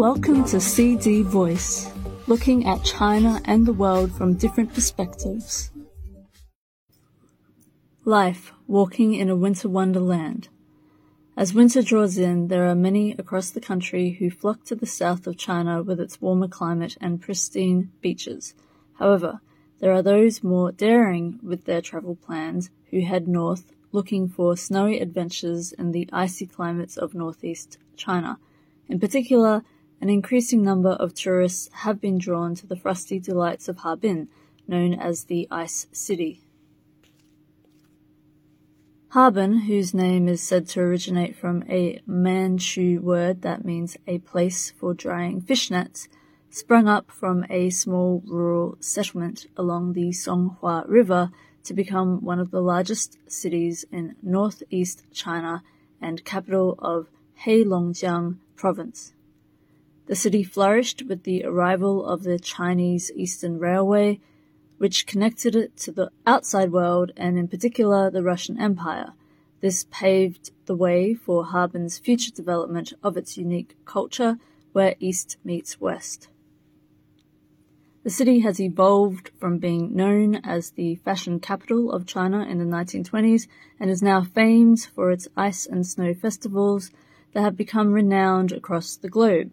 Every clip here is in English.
Welcome to CD Voice, looking at China and the world from different perspectives. Life walking in a winter wonderland. As winter draws in, there are many across the country who flock to the south of China with its warmer climate and pristine beaches. However, there are those more daring with their travel plans who head north looking for snowy adventures in the icy climates of northeast China. In particular, an increasing number of tourists have been drawn to the frosty delights of Harbin, known as the Ice City. Harbin, whose name is said to originate from a Manchu word that means a place for drying fish nets, sprung up from a small rural settlement along the Songhua River to become one of the largest cities in northeast China and capital of Heilongjiang province. The city flourished with the arrival of the Chinese Eastern Railway, which connected it to the outside world and in particular the Russian Empire. This paved the way for Harbin's future development of its unique culture where East meets West. The city has evolved from being known as the fashion capital of China in the 1920s and is now famed for its ice and snow festivals that have become renowned across the globe.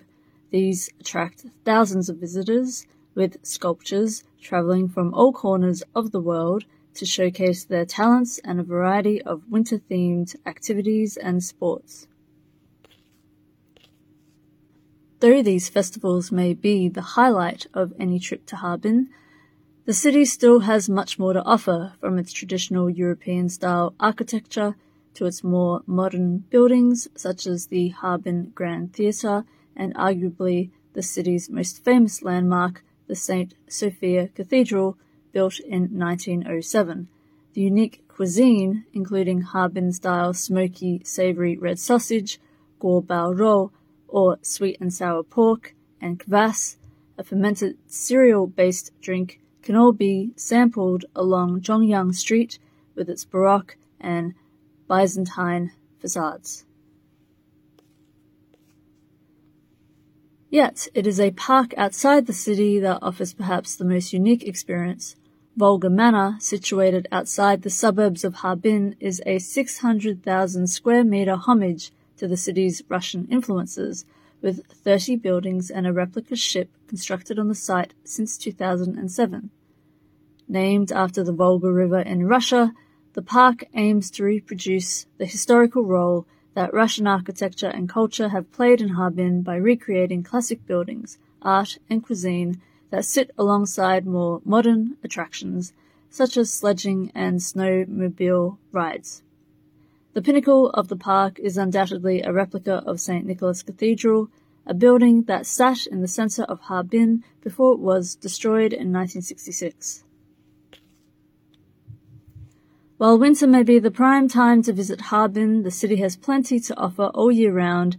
These attract thousands of visitors, with sculptures traveling from all corners of the world to showcase their talents and a variety of winter themed activities and sports. Though these festivals may be the highlight of any trip to Harbin, the city still has much more to offer from its traditional European style architecture to its more modern buildings such as the Harbin Grand Theatre and arguably the city's most famous landmark, the St. Sophia Cathedral, built in 1907. The unique cuisine, including Harbin-style smoky, savory red sausage, guo bao rou, or sweet and sour pork, and kvass, a fermented cereal-based drink, can all be sampled along Zhongyang Street with its Baroque and Byzantine facades. Yet, it is a park outside the city that offers perhaps the most unique experience. Volga Manor, situated outside the suburbs of Harbin, is a 600,000 square meter homage to the city's Russian influences, with 30 buildings and a replica ship constructed on the site since 2007. Named after the Volga River in Russia, the park aims to reproduce the historical role that Russian architecture and culture have played in Harbin by recreating classic buildings, art, and cuisine that sit alongside more modern attractions such as sledging and snowmobile rides. The pinnacle of the park is undoubtedly a replica of St. Nicholas Cathedral, a building that sat in the center of Harbin before it was destroyed in 1966. While winter may be the prime time to visit Harbin, the city has plenty to offer all year round,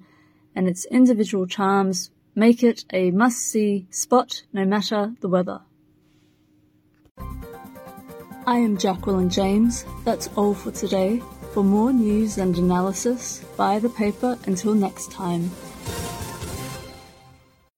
and its individual charms make it a must-see spot no matter the weather. I am Jacqueline James. That's all for today. For more news and analysis, buy the paper until next time.